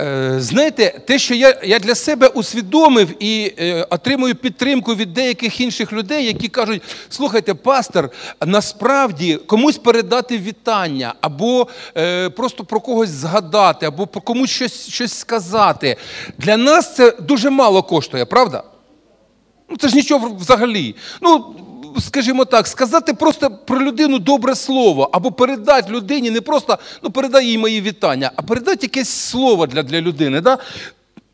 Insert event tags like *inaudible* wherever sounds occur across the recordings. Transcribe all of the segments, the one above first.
Е, знаєте, те, що я я для себе усвідомив і е, отримую підтримку від деяких інших людей, які кажуть: слухайте, пастор, насправді комусь передати вітання, або е, просто про когось згадати, або про комусь щось щось сказати. Для нас це дуже мало коштує, правда? Ну, Це ж нічого взагалі. Ну, скажімо так, сказати просто про людину добре слово, або передати людині не просто ну, передай їй мої вітання, а передати якесь слово для для людини. Да?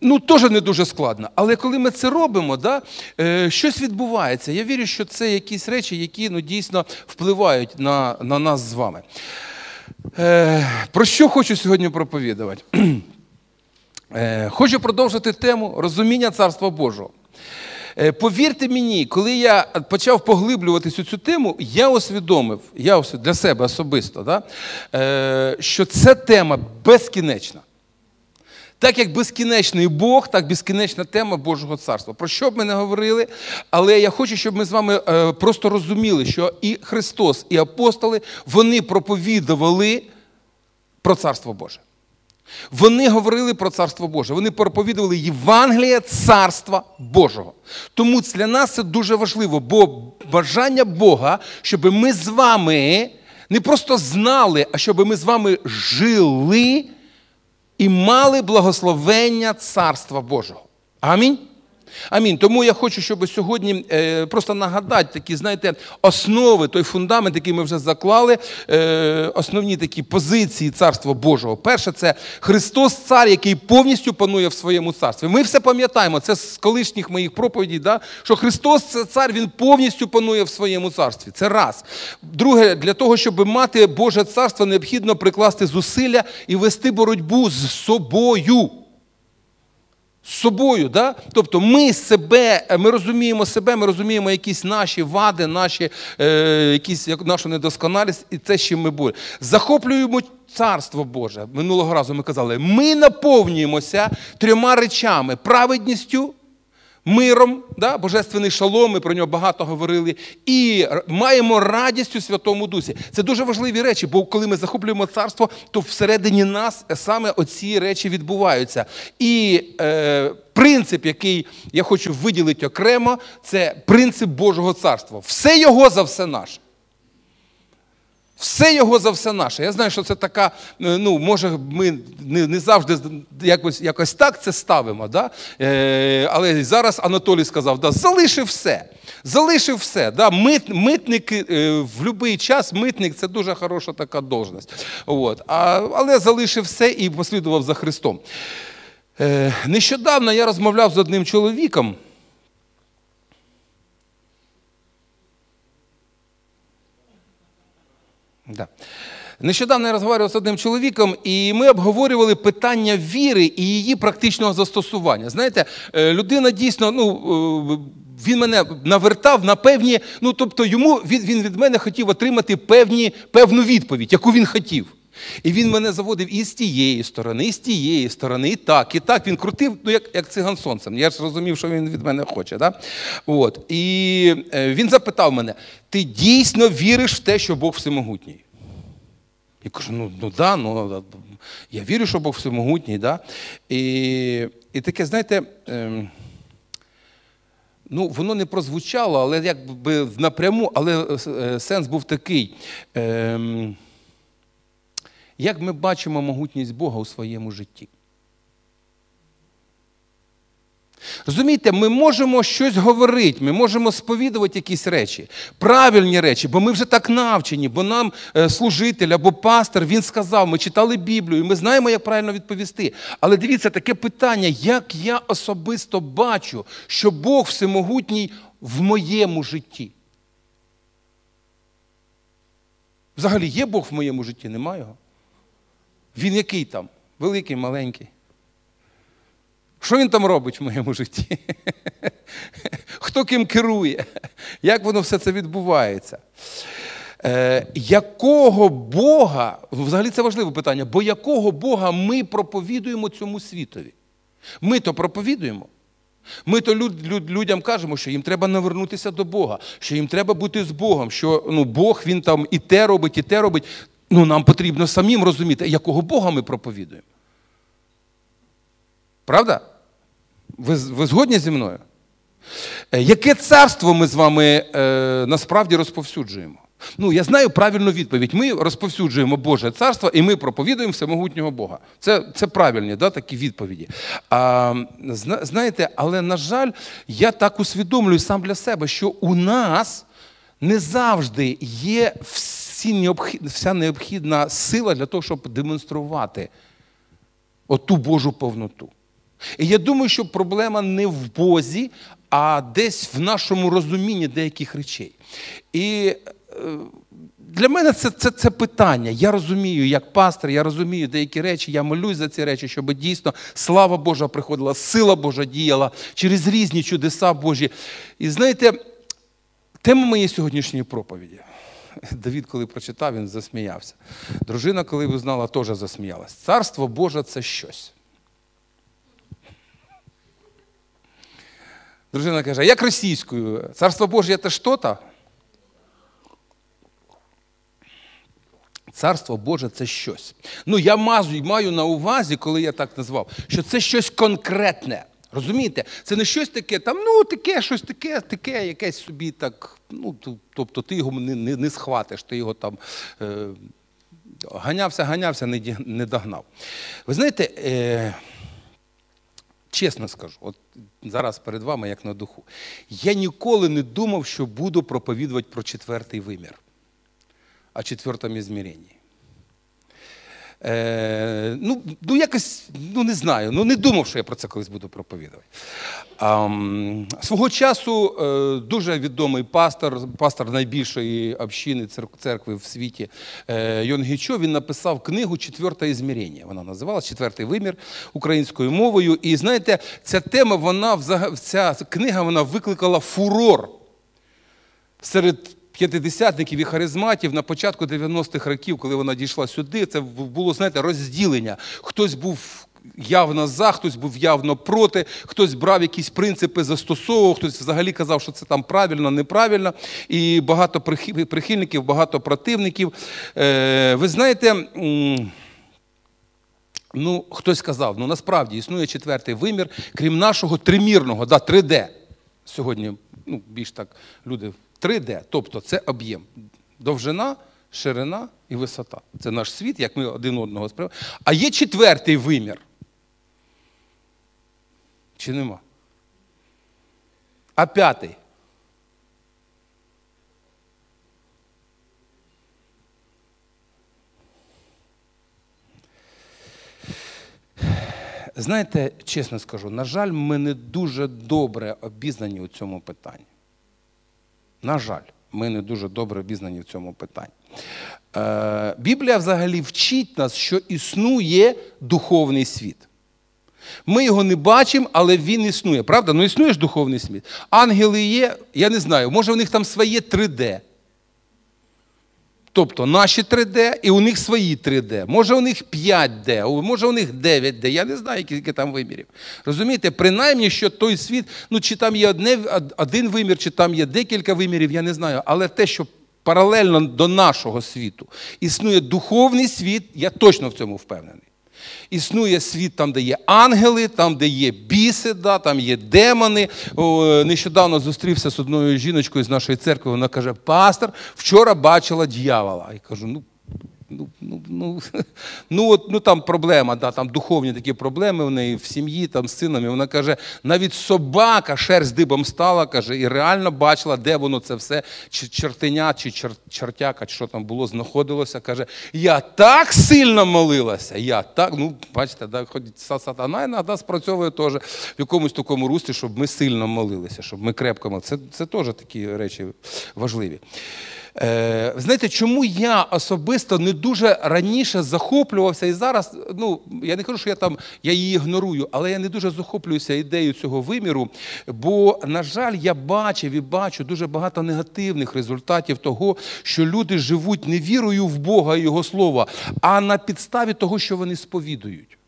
Ну, теж не дуже складно. Але коли ми це робимо, да, е, щось відбувається. Я вірю, що це якісь речі, які ну, дійсно впливають на на нас з вами. Е, Про що хочу сьогодні проповідувати? *clears throat* Е, Хочу продовжити тему розуміння Царства Божого. Е, повірте мені, коли я почав поглиблюватись у цю тему, я усвідомив, я для себе особисто, да, е, що ця тема безкінечна. Так як безкінечний Бог, так безкінечна тема Божого царства. Про що б ми не говорили, але я хочу, щоб ми з вами е, просто розуміли, що і Христос, і апостоли вони проповідували про Царство Боже. Вони говорили про Царство Боже, вони проповідували Євангеліє Царства Божого. Тому для нас це дуже важливо, бо бажання Бога, щоб ми з вами не просто знали, а щоб ми з вами жили і мали благословення Царства Божого. Амінь. Амінь. Тому я хочу, щоб сьогодні е, просто нагадати такі, знаєте, основи, той фундамент, який ми вже заклали, е, основні такі позиції Царства Божого. Перше, це Христос, цар, який повністю панує в своєму царстві. Ми все пам'ятаємо, це з колишніх моїх проповідей, да? що Христос це цар, Він повністю панує в своєму царстві. Це раз. Друге, для того, щоб мати Боже царство, необхідно прикласти зусилля і вести боротьбу з собою з собою. Да? Тобто ми себе, ми розуміємо себе, ми розуміємо якісь наші вади, наші, е, якісь, нашу недосконалість і те, чим ми були. Захоплюємо царство Боже. Минулого разу ми казали, ми наповнюємося трьома речами: праведністю миром, да, божественний шалом, ми про нього багато говорили, і маємо радість у Святому Дусі. Це дуже важливі речі, бо коли ми захоплюємо царство, то всередині нас саме оці речі відбуваються. І е, принцип, який я хочу виділити окремо, це принцип Божого царства. Все його за все наше. Все його за все наше. Я знаю, що це така, е, ну, може, ми не не завжди якось якось так це ставимо. Да? Е, Але зараз Анатолій сказав, да, залишив все. Залишив все. Да? Мит, Митники е, в будь-який час митник це дуже хороша така должність. От. А, Але залишив все і послідував за Христом. Е, Нещодавно я розмовляв з одним чоловіком. Да. Нещодавно я розмовляв з одним чоловіком, і ми обговорювали питання віри і її практичного застосування. Знаєте, е, людина дійсно, ну. Е, він мене навертав на певні, ну тобто йому він він від мене хотів отримати певні, певну відповідь, яку він хотів. І він мене заводив і з тієї сторони, і з тієї сторони, і так, і так. Він крутив, ну як як циган сонцем. Я ж розумів, що він від мене хоче. Да? От. І е, він запитав мене: ти дійсно віриш в те, що Бог всемогутній? Я кажу, ну ну да, ну я вірю, що Бог всемогутній. Да? І і таке, знаєте, ем, ну, воно не прозвучало, але якби напряму, але е, сенс був такий. Ем, як ми бачимо могутність Бога у своєму житті? Розумієте, ми можемо щось говорити, ми можемо сповідувати якісь речі, правильні речі, бо ми вже так навчені, бо нам е, служитель або пастор, він сказав, ми читали Біблію, і ми знаємо, як правильно відповісти. Але дивіться, таке питання, як я особисто бачу, що Бог всемогутній в моєму житті. Взагалі, є Бог в моєму житті, немає його? Він який там? Великий, маленький. Що він там робить в моєму житті? *laughs* Хто ким керує? Як воно все це відбувається? Е, Якого Бога, взагалі це важливе питання, бо якого Бога ми проповідуємо цьому світові? Ми то проповідуємо. Ми то люд, люд, людям кажемо, що їм треба навернутися до Бога, що їм треба бути з Богом, що ну, Бог він там і те робить, і те робить. Ну, Нам потрібно самим розуміти, якого Бога ми проповідуємо. Правда? Ви, ви згодні зі мною? Е, Яке царство ми з вами е, насправді розповсюджуємо? Ну, я знаю правильну відповідь. Ми розповсюджуємо Боже царство і ми проповідуємо всемогутнього Бога. Це це правильні да, такі відповіді. А, Знаєте, але, на жаль, я так усвідомлюю сам для себе, що у нас не завжди є всі вся необхідна сила для того, щоб демонструвати оту Божу повноту. І я думаю, що проблема не в Бозі, а десь в нашому розумінні деяких речей. І е, для мене це це, це питання. Я розумію, як пастор, я розумію деякі речі, я молюсь за ці речі, щоб дійсно слава Божа приходила, сила Божа діяла через різні чудеса Божі. І знаєте, тема моєї сьогоднішньої проповіді. Давід, коли прочитав, він засміявся. Дружина, коли узнала, теж засміялась. Царство Боже це щось. Дружина каже, як російською? Царство Боже це що-то? Царство Боже це щось. Ну, я маю на увазі, коли я так назвав, що це щось конкретне. Розумієте? Це не щось таке, там, ну, таке, щось таке, таке, якесь собі так. ну, Тобто ти його не не, не схватиш, ти його там е, ганявся, ганявся, не не догнав. Ви знаєте, е, чесно скажу, от зараз перед вами, як на духу, я ніколи не думав, що буду проповідувати про четвертий вимір, о четвертому ізміренні. Е, Ну, ну якось, ну не знаю, ну не думав, що я про це колись буду проповідувати. А, Свого часу е, дуже відомий пастор, пастор найбільшої общини церкви в світі е, Йон Гічо, він написав книгу Четверте ізмірення. Вона називалась Четвертий вимір українською мовою. І знаєте, ця тема, вона ця книга вона викликала фурор серед п'ятидесятників і харизматів на початку 90-х років, коли вона дійшла сюди, це було, знаєте, розділення. Хтось був явно за, хтось був явно проти, хтось брав якісь принципи, застосовував, хтось взагалі казав, що це там правильно, неправильно. І багато прихильників, багато противників. Е, ви знаєте. Ну, хтось сказав, ну насправді існує четвертий вимір, крім нашого тримірного, да, 3D. Сьогодні ну, більш так люди 3D, тобто це об'єм. Довжина, ширина і висота. Це наш світ, як ми один одного сприймаємо. А є четвертий вимір. Чи нема? А п'ятий. Знаєте, чесно скажу, на жаль, ми не дуже добре обізнані у цьому питанні. На жаль, ми не дуже добре обізнані в цьому питанні. Е, Біблія взагалі вчить нас, що існує духовний світ. Ми його не бачимо, але він існує. Правда? Ну існує ж духовний світ. Ангели є, я не знаю, може в них там своє 3D. Тобто наші 3D і у них свої 3D. Може у них 5D, може у них 9D. Я не знаю, скільки там вимірів. Розумієте, принаймні, що той світ, ну чи там є одне, один вимір, чи там є декілька вимірів, я не знаю. Але те, що паралельно до нашого світу існує духовний світ, я точно в цьому впевнений. Існує світ там, де є ангели, там, де є біси, да, там є демони. Нещодавно зустрівся з одною жіночкою з нашої церкви. Вона каже: Пастор, вчора бачила дьявола. Я кажу, ну Ну, ну, ну, ну, от, ну там проблема, да, там духовні такі проблеми в неї в сім'ї, там з. І Вона каже, навіть собака шерсть дибом стала, каже, і реально бачила, де воно це все, чи чертеня, чи чер, чертяка, чи що там було, знаходилося. Каже, я так сильно молилася. Я так, ну, бачите, да, хоч сатана іноді спрацьовує теж в якомусь такому русті, щоб ми сильно молилися, щоб ми крепко молилися. Це, це теж такі речі важливі. Е, знаєте, чому я особисто не дуже раніше захоплювався і зараз, ну я не кажу, що я там я її ігнорую, але я не дуже захоплююся ідеєю цього виміру. Бо, на жаль, я бачив і бачу дуже багато негативних результатів того, що люди живуть не вірою в Бога і Його Слова, а на підставі того, що вони сповідують.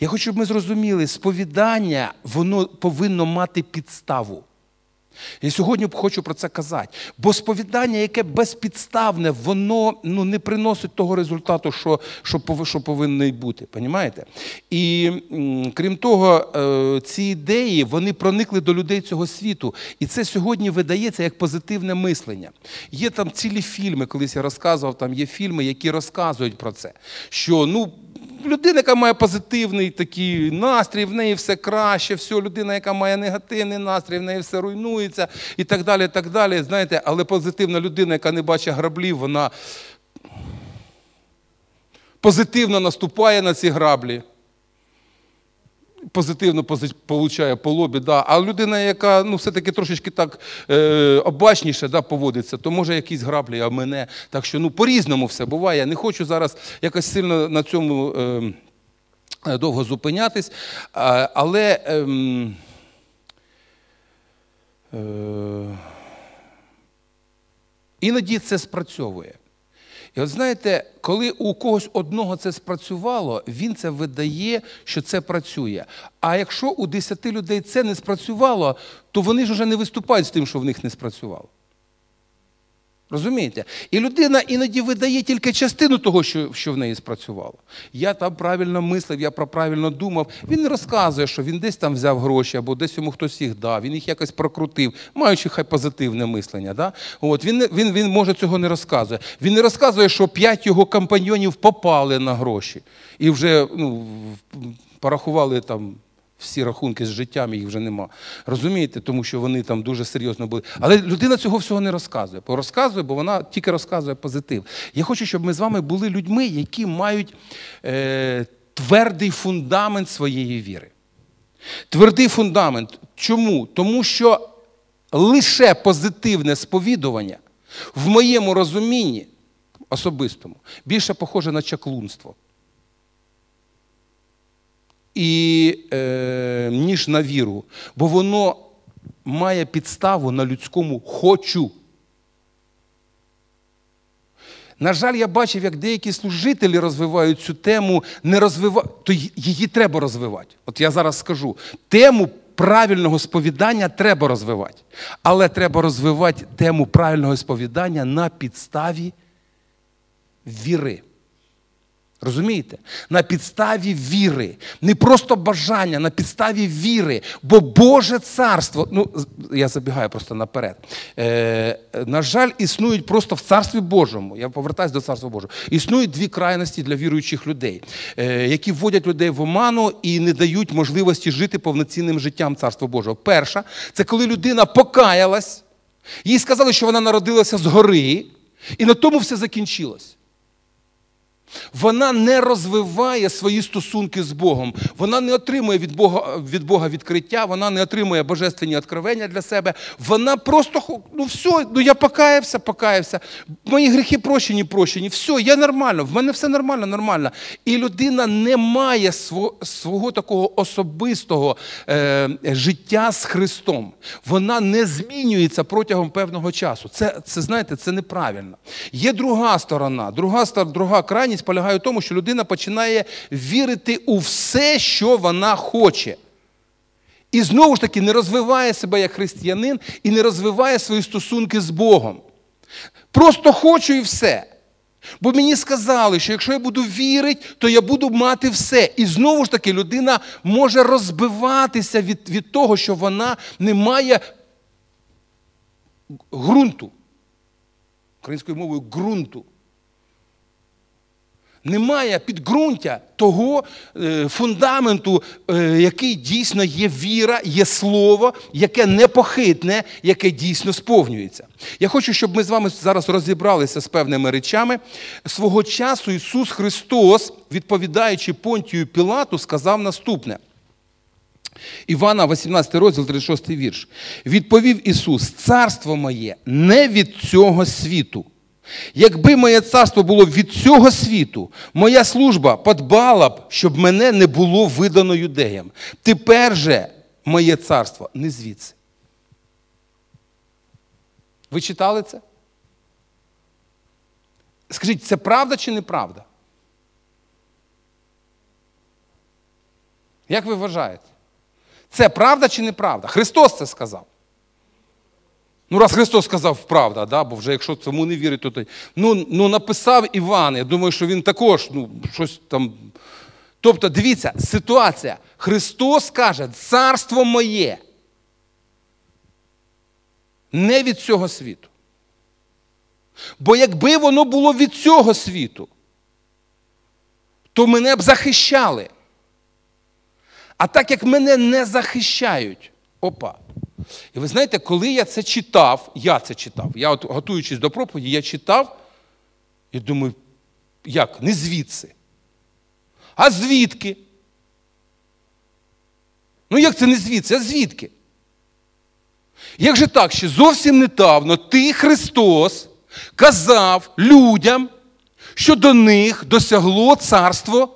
Я хочу, щоб ми зрозуміли, сповідання воно повинно мати підставу. Я сьогодні хочу про це казати. Бо сповідання, яке безпідставне, воно ну, не приносить того результату, що що, що повинно бути. Понімаєте? І крім того, е, ці ідеї вони проникли до людей цього світу. І це сьогодні видається як позитивне мислення. Є там цілі фільми, колись я розказував, там є фільми, які розказують про це. Що ну людина, яка має позитивний такий настрій, в неї все краще, все, людина, яка має негативний настрій, в неї все руйнується і так далі. і так далі. Знаєте, Але позитивна людина, яка не бачить граблів, вона позитивно наступає на ці граблі позитивно получає по лобі, да. а людина, яка ну, все-таки трошечки так е, обачніше да, поводиться, то може якісь граблі, а мене. Так що ну, по-різному все буває. Я не хочу зараз якось сильно на цьому е, довго зупинятись, але. Е, е, Іноді це спрацьовує. І от знаєте, коли у когось одного це спрацювало, він це видає, що це працює. А якщо у десяти людей це не спрацювало, то вони ж вже не виступають з тим, що в них не спрацювало. Розумієте? І людина іноді видає тільки частину того, що що в неї спрацювало. Я там правильно мислив, я про правильно думав. Він не розказує, що він десь там взяв гроші, або десь йому хтось їх дав, він їх якось прокрутив, маючи хай позитивне мислення. Да? От, Він він, він може цього не розказує. Він не розказує, що п'ять його компаньйонів попали на гроші і вже ну, порахували там всі рахунки з життям їх вже нема. Розумієте, тому що вони там дуже серйозно були. Але людина цього всього не розказує. Розказує, бо вона тільки розказує позитив. Я хочу, щоб ми з вами були людьми, які мають е, твердий фундамент своєї віри. Твердий фундамент. Чому? Тому що лише позитивне сповідування в моєму розумінні особистому більше похоже на чаклунство і, е, ніж на віру, бо воно має підставу на людському хочу. На жаль, я бачив, як деякі служителі розвивають цю тему, не розвивають, то її треба розвивати. От я зараз скажу: тему правильного сповідання треба розвивати. Але треба розвивати тему правильного сповідання на підставі віри. Розумієте? На підставі віри. Не просто бажання, на підставі віри. Бо Боже царство, ну, я забігаю просто наперед. Е, На жаль, існують просто в Царстві Божому. Я повертаюся до Царства Божого. Існують дві крайності для віруючих людей, е, які вводять людей в оману і не дають можливості жити повноцінним життям Царства Божого. Перша це коли людина покаялась, їй сказали, що вона народилася згори, і на тому все закінчилось. Вона не розвиває свої стосунки з Богом. Вона не отримує від Бога від Бога відкриття, вона не отримує божественні откровення для себе. Вона просто ну все, ну я покаявся, покаявся. Мої гріхи прощені, прощені. Все, я нормально, в мене все нормально, нормально. І людина не має свого, свого такого особистого е, життя з Христом. Вона не змінюється протягом певного часу. Це, це знаєте, це неправильно. Є друга сторона, друга, друга крайність полягає в тому, що людина починає вірити у все, що вона хоче. І знову ж таки не розвиває себе як християнин і не розвиває свої стосунки з Богом. Просто хочу і все. Бо мені сказали, що якщо я буду вірити, то я буду мати все. І знову ж таки, людина може розбиватися від від того, що вона не має ґрунту. Українською мовою ґрунту немає підґрунтя того е, фундаменту, е, який дійсно є віра, є слово, яке непохитне, яке дійсно сповнюється. Я хочу, щоб ми з вами зараз розібралися з певними речами. Свого часу Ісус Христос, відповідаючи Понтію Пілату, сказав наступне. Івана, 18 розділ, 36 вірш. Відповів Ісус: Царство моє не від цього світу. Якби моє царство було від цього світу, моя служба подбала б, щоб мене не було видано юдеям. Тепер же моє царство не звідси. Ви читали це? Скажіть, це правда чи неправда? Як ви вважаєте? Це правда чи неправда? Христос це сказав. Ну, раз Христос сказав правда, да? бо вже якщо цьому не вірить, то той. Ну, ну написав Іван. Я думаю, що він також ну, щось там. Тобто, дивіться, ситуація. Христос каже, царство моє. Не від цього світу. Бо якби воно було від цього світу, то мене б захищали. А так як мене не захищають, опа. І ви знаєте, коли я це читав, я це читав, я от готуючись до проповіді, я читав і думаю, як? Не звідси. А звідки? Ну як це не звідси? А звідки? Як же так, що зовсім недавно ти, Христос, казав людям, що до них досягло царство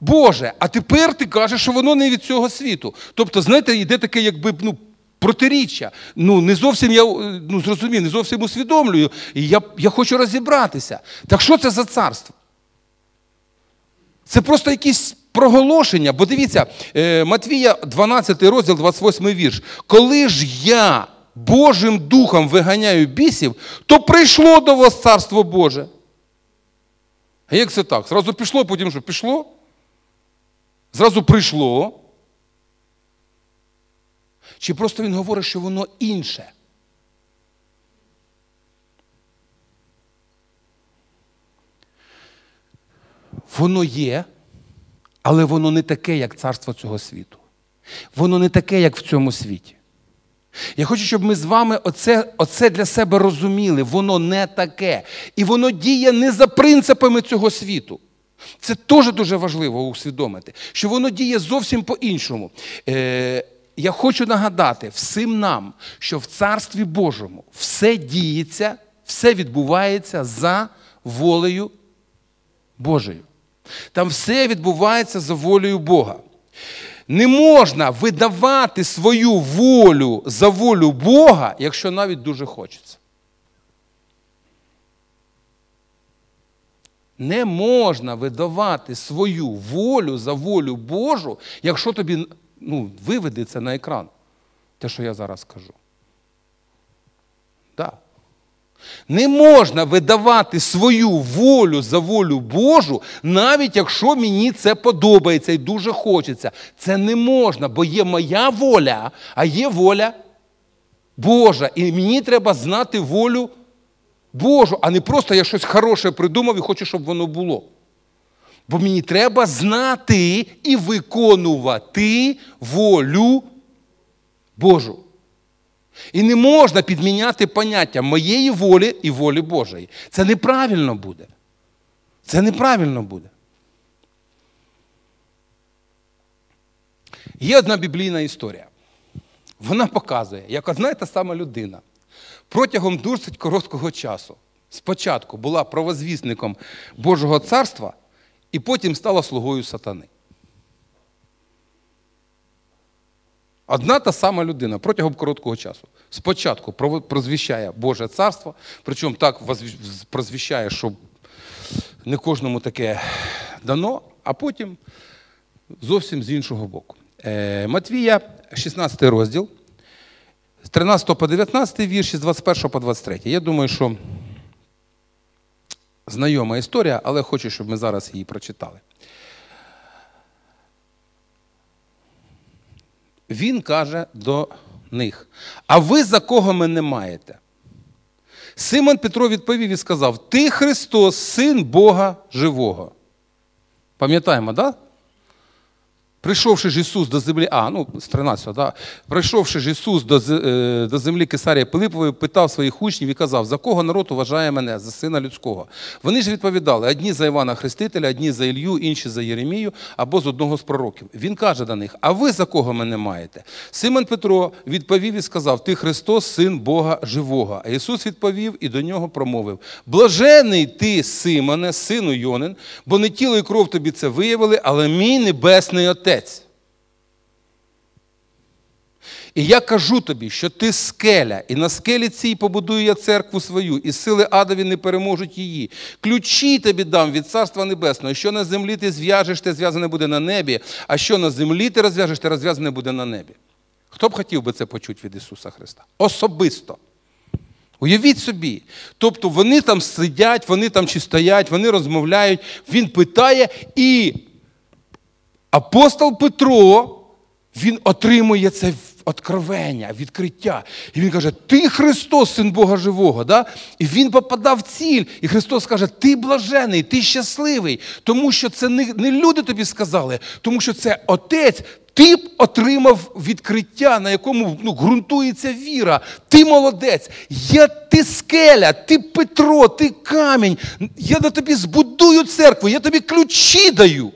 Боже, а тепер ти кажеш, що воно не від цього світу. Тобто, знаєте, йде таке, якби ну, протиріччя. Ну, не зовсім я ну, зрозумів, не зовсім усвідомлюю. І я, я хочу розібратися. Так що це за царство? Це просто якісь проголошення. Бо дивіться, е, Матвія, 12 розділ, 28 вірш. Коли ж я Божим духом виганяю бісів, то прийшло до вас царство Боже. А як це так? Зразу пішло, потім що пішло? Зразу прийшло. Чи просто він говорить, що воно інше? Воно є, але воно не таке, як царство цього світу. Воно не таке, як в цьому світі. Я хочу, щоб ми з вами оце, оце для себе розуміли. Воно не таке. І воно діє не за принципами цього світу. Це теж дуже важливо усвідомити, що воно діє зовсім по-іншому. Е, Я хочу нагадати всім нам, що в Царстві Божому все діється, все відбувається за волею Божою. Там все відбувається за волею Бога. Не можна видавати свою волю за волю Бога, якщо навіть дуже хочеться. Не можна видавати свою волю за волю Божу, якщо тобі ну, виведе це на екран. Те, що я зараз кажу. Да. Не можна видавати свою волю за волю Божу, навіть якщо мені це подобається і дуже хочеться. Це не можна, бо є моя воля, а є воля Божа. І мені треба знати волю Божу, а не просто я щось хороше придумав і хочу, щоб воно було. Бо мені треба знати і виконувати волю Божу. І не можна підміняти поняття моєї волі і волі Божої. Це неправильно буде. Це неправильно буде. Є одна біблійна історія. Вона показує, як одна і та сама людина протягом досить короткого часу спочатку була провозвісником Божого царства і потім стала слугою сатани. Одна та сама людина протягом короткого часу. Спочатку прозвіщає Боже царство, причому так прозвіщає, що не кожному таке дано, а потім зовсім з іншого боку. Е, Матвія, 16 розділ, 13 по 19 вірші, з 21 по 23. Я думаю, що знайома історія, але хочу, щоб ми зараз її прочитали. Він каже до них: А ви за кого мене маєте? Симон Петро відповів і сказав: Ти Христос, син Бога живого. Пам'ятаємо, так? Да? Прийшовши ж Ісус до землі, а, ну, з 13, да? прийшовши ж Ісус до е, до землі Кесарія Пилипової, питав своїх учнів і казав, за кого народ вважає мене, за сина людського. Вони ж відповідали: одні за Івана Хрестителя, одні за Ілью, інші за Єремію або з одного з пророків. Він каже до них: А ви за кого мене маєте? Симон Петро відповів і сказав: Ти Христос, син Бога живого. А Ісус відповів і до нього промовив: Блажений ти, Симоне, сину Йонин, бо не тіло і кров тобі це виявили, але мій небесний Отець. Отець. І я кажу тобі, що ти скеля, і на скелі цій побудую я церкву свою, і сили адові не переможуть її. Ключі тобі дам від Царства Небесного. Що на землі ти зв'яжеш, те зв'язане буде на небі, а що на землі ти розв'яжеш, те розв'язане буде на небі. Хто б хотів би це почути від Ісуса Христа? Особисто. Уявіть собі. Тобто вони там сидять, вони там чи стоять, вони розмовляють, він питає, і апостол Петро, він отримує це откровення, відкриття. І він каже: Ти Христос, син Бога живого. Да? І він попадав в ціль. І Христос каже: Ти блажений, ти щасливий, тому що це не, не люди тобі сказали, тому що це Отець. Ти б отримав відкриття, на якому ну, ґрунтується віра. Ти молодець, я ти скеля, ти Петро, ти камінь. Я на тобі збудую церкву, я тобі ключі даю.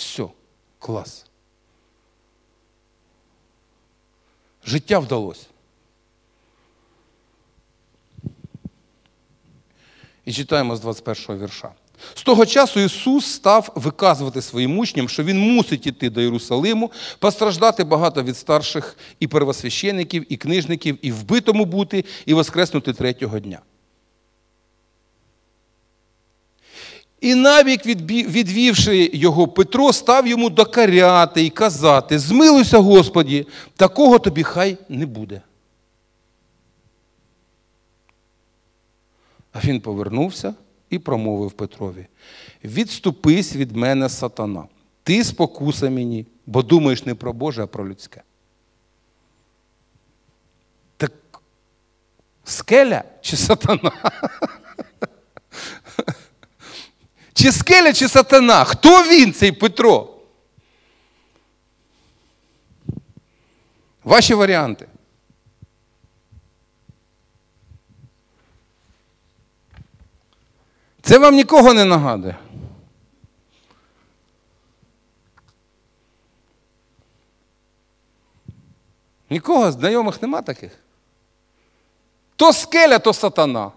Все, клас. Життя вдалося. І читаємо з 21 го вірша. З того часу Ісус став виказувати своїм учням, що Він мусить іти до Єрусалиму, постраждати багато від старших і первосвящеників, і книжників, і вбитому бути, і воскреснути третього дня. І навік, відвівши його Петро, став йому докаряти і казати: Змилуйся, Господі, такого тобі хай не буде. А він повернувся і промовив Петрові: Відступись від мене, сатана, ти спокуса мені, бо думаєш не про Боже, а про людське. Так скеля чи сатана? *laughs* Чи скеля, чи сатана? Хто він, цей Петро? Ваші варіанти. Це вам нікого не нагадує. Нікого знайомих нема таких? То скеля, то сатана.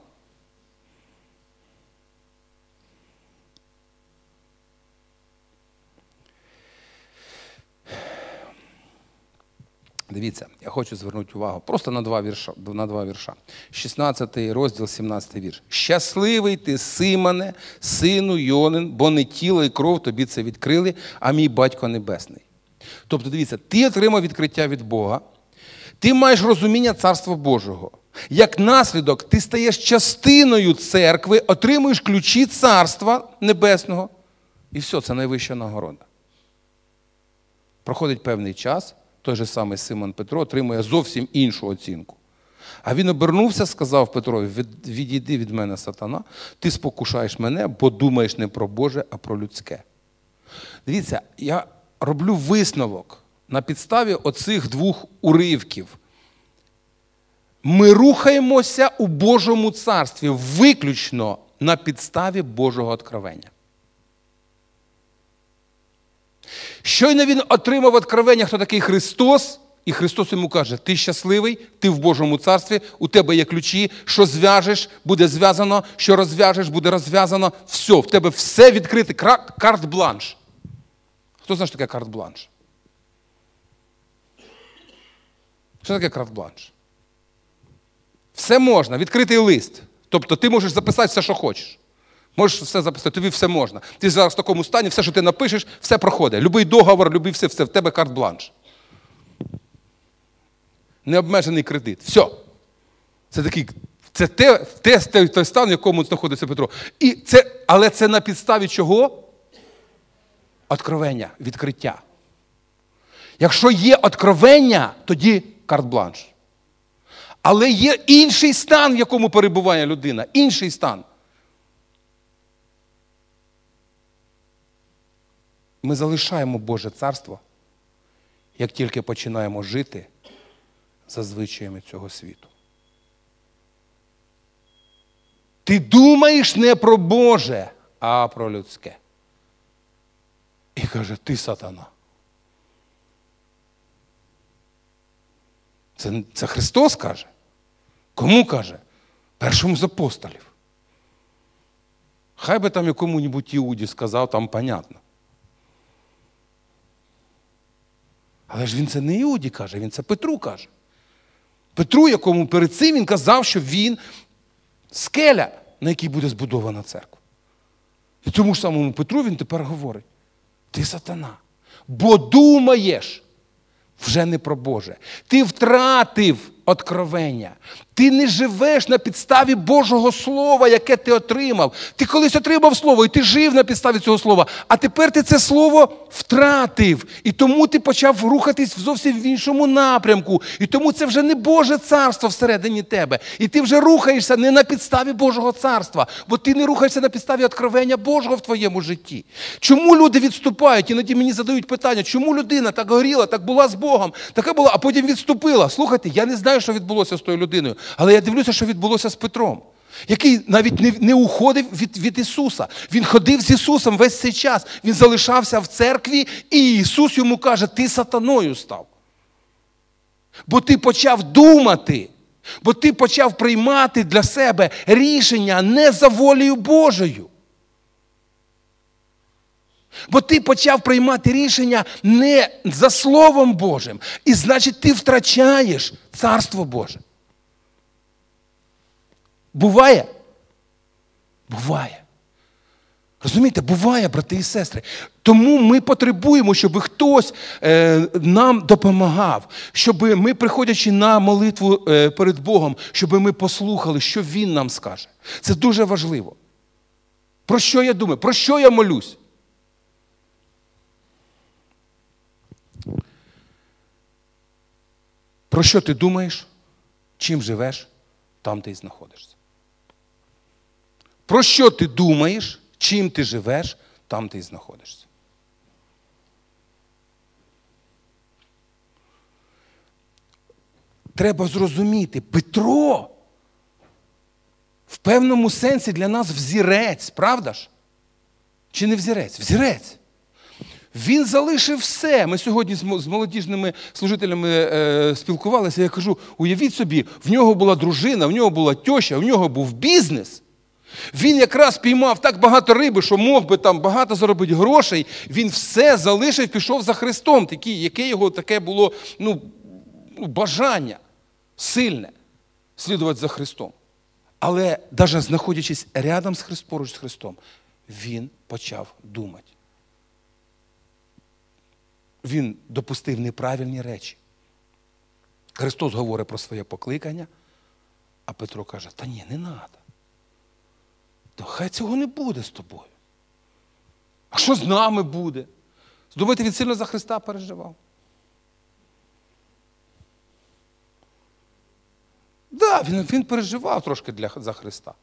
Дивіться, я хочу звернути увагу просто на два вірша. На два вірша. 16 розділ, 17 вірш. Щасливий ти, Симоне, сину Йонин, бо не тіло і кров тобі це відкрили, а мій батько небесний. Тобто, дивіться, ти отримав відкриття від Бога, ти маєш розуміння Царства Божого. Як наслідок, ти стаєш частиною церкви, отримуєш ключі Царства Небесного. І все, це найвища нагорода. Проходить певний час той же самий Симон Петро отримує зовсім іншу оцінку. А він обернувся, сказав Петрові: відійди від мене, сатана, ти спокушаєш мене, бо думаєш не про Боже, а про людське. Дивіться, я роблю висновок на підставі оцих двох уривків. Ми рухаємося у Божому царстві виключно на підставі Божого откровення. Щойно він отримав откровення, хто такий Христос, і Христос йому каже: Ти щасливий, ти в Божому царстві, у тебе є ключі, що зв'яжеш, буде зв'язано, що розв'яжеш, буде розв'язано. Все, в тебе все відкрите. Карт-бланш. Хто знає, що таке карт-бланш? Що таке карт-бланш? Все можна, відкритий лист. Тобто ти можеш записати все, що хочеш. Можеш все записати, тобі все можна. Ти зараз в такому стані, все, що ти напишеш, все проходить. Любий договор, любий все, все, в тебе карт-бланш. Необмежений кредит. Все. Це такий, це те, те, той, той стан, в якому знаходиться Петро. І це, Але це на підставі чого? Откровення, відкриття. Якщо є откровення, тоді карт-бланш. Але є інший стан, в якому перебуває людина. Інший стан. Ми залишаємо Боже царство, як тільки починаємо жити за звичаями цього світу. Ти думаєш не про Боже, а про людське. І каже, ти сатана. Це це Христос каже. Кому каже? Першому з апостолів. Хай би там якому-небудь Іуді сказав, там понятно. Але ж він це не Іуді каже, він це Петру каже. Петру, якому перед цим він казав, що він скеля, на якій буде збудована церква. І тому ж самому Петру він тепер говорить: ти сатана. бо думаєш вже не про Боже. Ти втратив откровення. Ти не живеш на підставі Божого Слова, яке ти отримав. Ти колись отримав слово, і ти жив на підставі цього слова. А тепер ти це слово втратив. І тому ти почав рухатись зовсім в іншому напрямку. І тому це вже не Боже царство всередині тебе. І ти вже рухаєшся не на підставі Божого царства, бо ти не рухаєшся на підставі откровення Божого в твоєму житті. Чому люди відступають? Іноді мені задають питання, чому людина так горіла, так була з Богом, така була, а потім відступила. Слухайте, я не знаю, що відбулося з тою людиною. Але я дивлюся, що відбулося з Петром, який навіть не не уходив від від Ісуса. Він ходив з Ісусом весь цей час. Він залишався в церкві, і Ісус йому каже: Ти сатаною став. Бо ти почав думати, бо ти почав приймати для себе рішення не за волею Божою. Бо ти почав приймати рішення не за Словом Божим. І значить, ти втрачаєш Царство Боже. Буває? Буває. Розумієте, буває, брати і сестри. Тому ми потребуємо, щоб хтось е, нам допомагав, щоб ми, приходячи на молитву е, перед Богом, щоб ми послухали, що Він нам скаже. Це дуже важливо. Про що я думаю? Про що я молюсь? Про що ти думаєш? Чим живеш, там ти і знаходишся. Про що ти думаєш, чим ти живеш, там ти і знаходишся. Треба зрозуміти, Петро в певному сенсі для нас взірець, правда ж? Чи не взірець? Взірець. Він залишив все. Ми сьогодні з молодіжними служителями е, спілкувалися. Я кажу: уявіть собі, в нього була дружина, в нього була тьоща, в нього був бізнес. Він якраз піймав так багато риби, що мог би там багато заробити грошей. Він все залишив, пішов за Христом, такі, яке його таке було ну, ну бажання сильне слідувати за Христом. Але навіть знаходячись рядом з Христом, поруч з Христом, він почав думати він допустив неправильні речі. Христос говорить про своє покликання, а Петро каже, та ні, не треба. То хай цього не буде з тобою. А що з нами буде? Думаєте, він сильно за Христа переживав? Так, да, він він переживав трошки для, за Христа.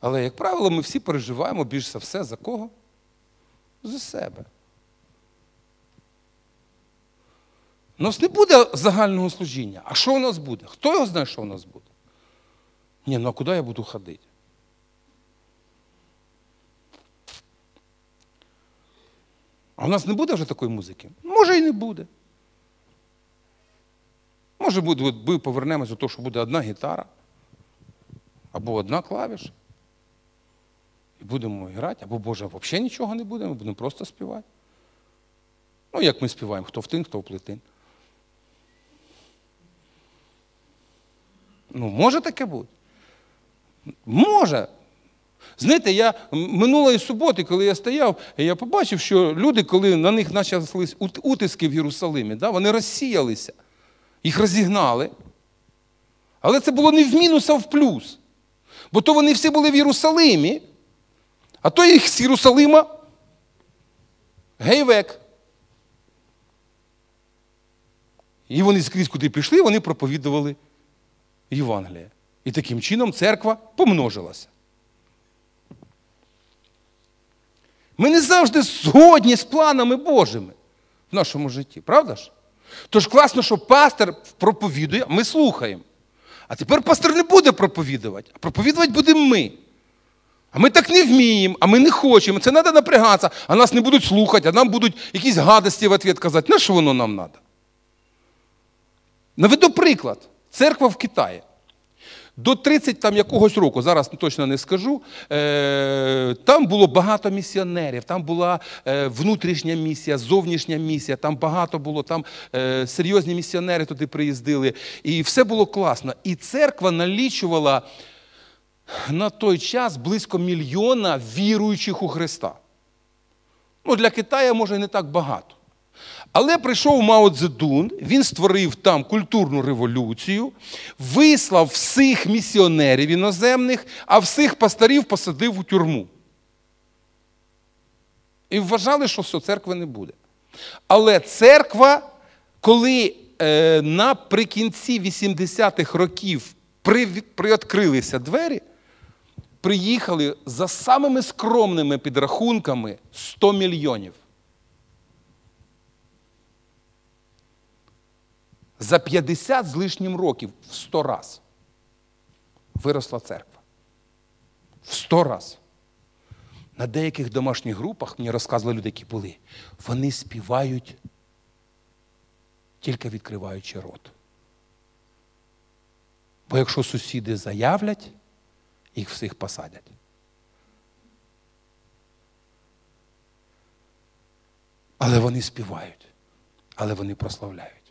Але, як правило, ми всі переживаємо більш за все за кого? За себе. У нас не буде загального служіння. А що у нас буде? Хто його знає, що у нас буде? Ні, ну а куди я буду ходити? А у нас не буде вже такої музики? Може і не буде. Може, ми повернемось до того, що буде одна гітара або одна клавіша. І будемо грати, або, Боже, взагалі нічого не буде, ми будемо просто співати. Ну, як ми співаємо, хто в тин, хто в плетин. Ну, може таке бути? Може. Знаєте, я минулої суботи, коли я стояв, я побачив, що люди, коли на них почались утиски в Єрусалимі, да, вони розсіялися, їх розігнали. Але це було не в мінус, а в плюс. Бо то вони всі були в Єрусалимі, а то їх з Єрусалима гейвек. І вони скрізь куди пішли, вони проповідували Євангелія. І таким чином церква помножилася. Ми не завжди згодні з планами Божими в нашому житті, правда ж? Тож класно, що пастор проповідує, ми слухаємо. А тепер пастор не буде проповідувати, а проповідувати будемо ми. А ми так не вміємо, а ми не хочемо. Це треба напрягатися, а нас не будуть слухати, а нам будуть якісь гадості в ответ казати. На що воно нам треба? Наведу приклад. Церква в Китаї. До 30 там якогось року, зараз точно не скажу, е, там було багато місіонерів, там була е, внутрішня місія, зовнішня місія, там багато було, там е, серйозні місіонери туди приїздили. І все було класно. І церква налічувала на той час близько мільйона віруючих у Христа. Ну, для Китаю, може, не так багато. Але прийшов Мао Цзедун, він створив там культурну революцію, вислав всіх місіонерів іноземних, а всіх пастирів посадив у тюрму. І вважали, що все, церкви не буде. Але церква, коли е, наприкінці 80-х років при, приоткрилися двері, приїхали за самими скромними підрахунками 100 мільйонів. За 50 з лишнім років в 100 раз виросла церква. В 100 раз. На деяких домашніх групах мені розказували люди, які були, вони співають, тільки відкриваючи рот. Бо якщо сусіди заявлять, їх всіх посадять. Але вони співають, але вони прославляють.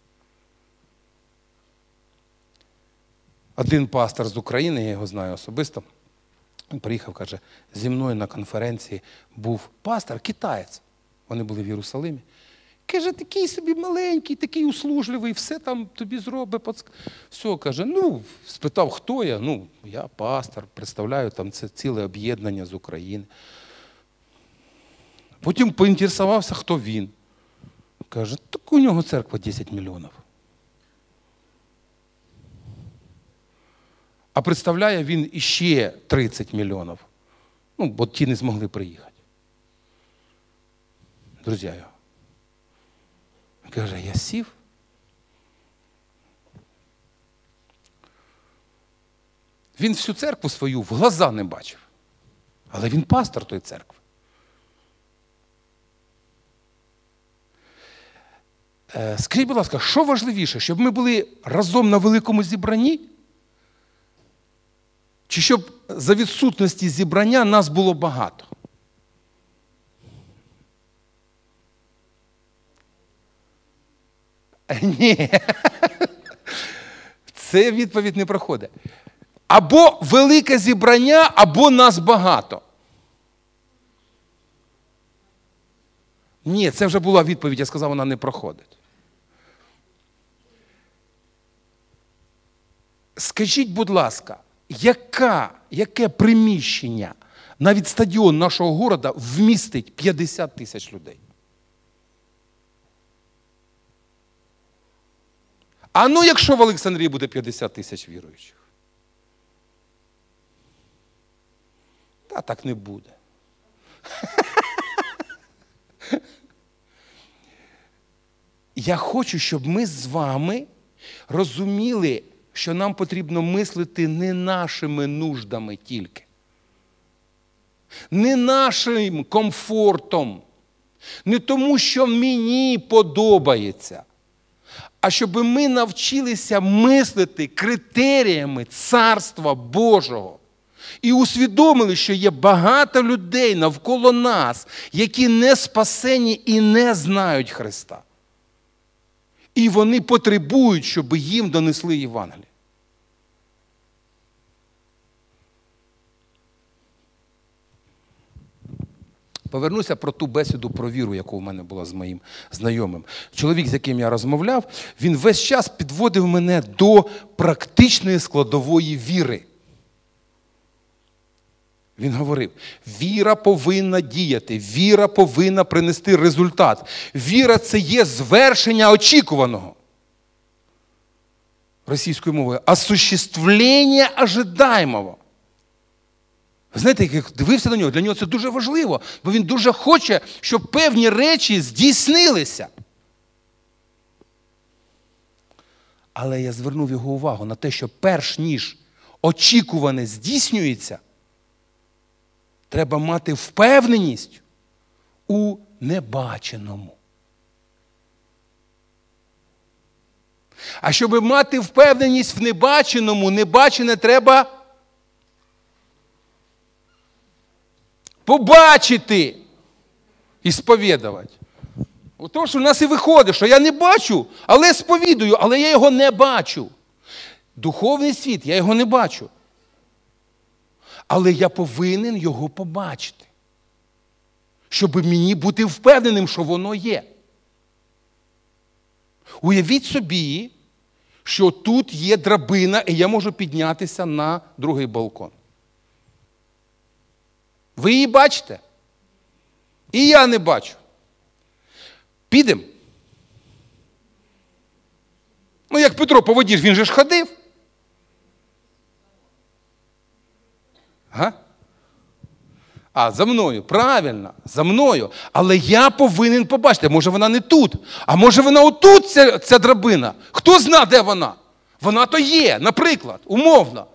Один пастор з України, я його знаю особисто, він приїхав, каже, зі мною на конференції був пастор, китаєць. Вони були в Єрусалимі. Каже, такий собі маленький, такий услужливий, все там тобі зробить. Все, каже, ну, спитав, хто я. Ну, я пастор, представляю там це ціле об'єднання з України. Потім поінтересувався, хто він. Каже, так у нього церква 10 мільйонів. А представляє він іще 30 мільйонів. Ну, бо ті не змогли приїхати. Друзі. Каже, я сів. Він всю церкву свою в глаза не бачив. Але він пастор тої церкви. Е, скажіть, будь ласка, що важливіше, щоб ми були разом на великому зібранні? Чи щоб за відсутності зібрання нас було багато? *laughs* Ні. Це відповідь не проходить. Або велике зібрання, або нас багато. Ні, це вже була відповідь, я сказав, вона не проходить. Скажіть, будь ласка, яка, яке приміщення навіть стадіон нашого города вмістить 50 тисяч людей? А ну, якщо в Олександрії буде 50 тисяч віруючих? Та так не буде. *laughs* Я хочу, щоб ми з вами розуміли, що нам потрібно мислити не нашими нуждами тільки, не нашим комфортом, не тому, що мені подобається, а щоб ми навчилися мислити критеріями Царства Божого. І усвідомили, що є багато людей навколо нас, які не спасені і не знають Христа. І вони потребують, щоб їм донесли Євангеліє. Повернуся про ту бесіду про віру, яку в мене була з моїм знайомим. Чоловік, з яким я розмовляв, він весь час підводив мене до практичної складової віри. Він говорив: віра повинна діяти, віра повинна принести результат. Віра це є звершення очікуваного. Російською мовою осуществлення ожидаємого. Ви знаєте, як дивився на нього, для нього це дуже важливо, бо він дуже хоче, щоб певні речі здійснилися. Але я звернув його увагу на те, що перш ніж очікуване здійснюється, треба мати впевненість у небаченому. А щоб мати впевненість в небаченому, небачене треба побачити і сповідувати. Тому що в нас і виходить, що я не бачу, але сповідую, але я його не бачу. Духовний світ, я його не бачу. Але я повинен його побачити. щоб мені бути впевненим, що воно є. Уявіть собі, що тут є драбина, і я можу піднятися на другий балкон. Ви її бачите? І я не бачу. Підемо. Ну, як Петро по воді, він же ж ходив. Га? А, за мною, правильно, за мною. Але я повинен побачити, може вона не тут, а може вона отут, ця, ця драбина. Хто зна, де вона? Вона то є, наприклад, умовно.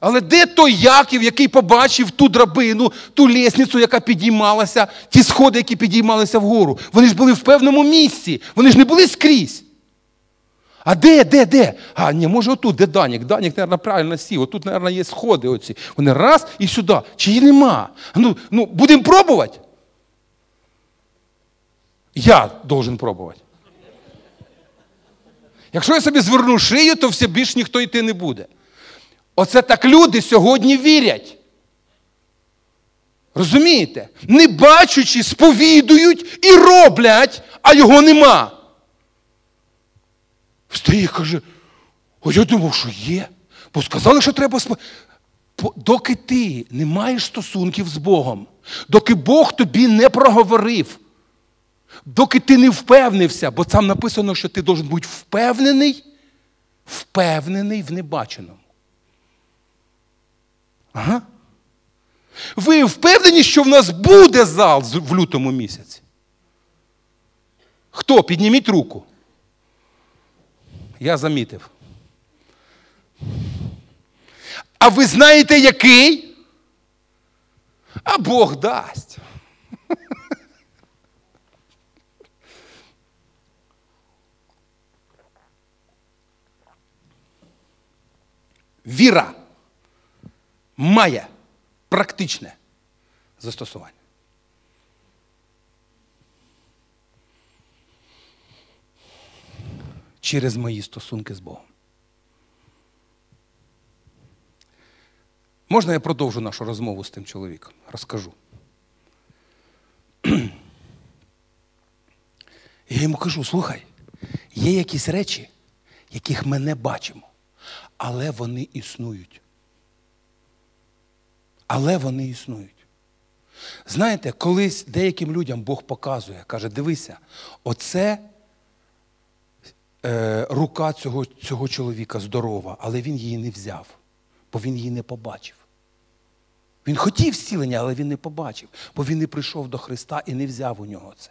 Але де той Яків, який побачив ту драбину, ту лісницю, яка підіймалася, ті сходи, які підіймалися вгору? Вони ж були в певному місці, вони ж не були скрізь. А де, де, де? А, ні, може отут, де Данік? Данік, мабуть, правильно сів. Отут, мабуть, є сходи оці. Вони раз і сюди. Чи її нема? Ну, ну будемо пробувати? Я должен пробувати. Якщо я собі зверну шию, то все більш ніхто йти не буде. Оце так люди сьогодні вірять. Розумієте? Не бачучи, сповідують і роблять, а його нема. Встає і каже, о, я думав, що є. Бо сказали, що треба. Доки ти не маєш стосунків з Богом, доки Бог тобі не проговорив, доки ти не впевнився, бо там написано, що ти должен бути впевнений, впевнений в небаченому. Ага. Ви впевнені, що в нас буде зал в лютому місяці? Хто? Підніміть руку. Я замітив. А ви знаєте, який? А Бог дасть. Віра має практичне застосування. Через мої стосунки з Богом. Можна я продовжу нашу розмову з тим чоловіком? Розкажу. *clears throat* Я йому кажу: слухай, є якісь речі, яких ми не бачимо, але вони існують але вони існують. Знаєте, колись деяким людям Бог показує, каже, дивися, оце е, рука цього, цього чоловіка здорова, але він її не взяв, бо він її не побачив. Він хотів зцілення, але він не побачив, бо він не прийшов до Христа і не взяв у нього це.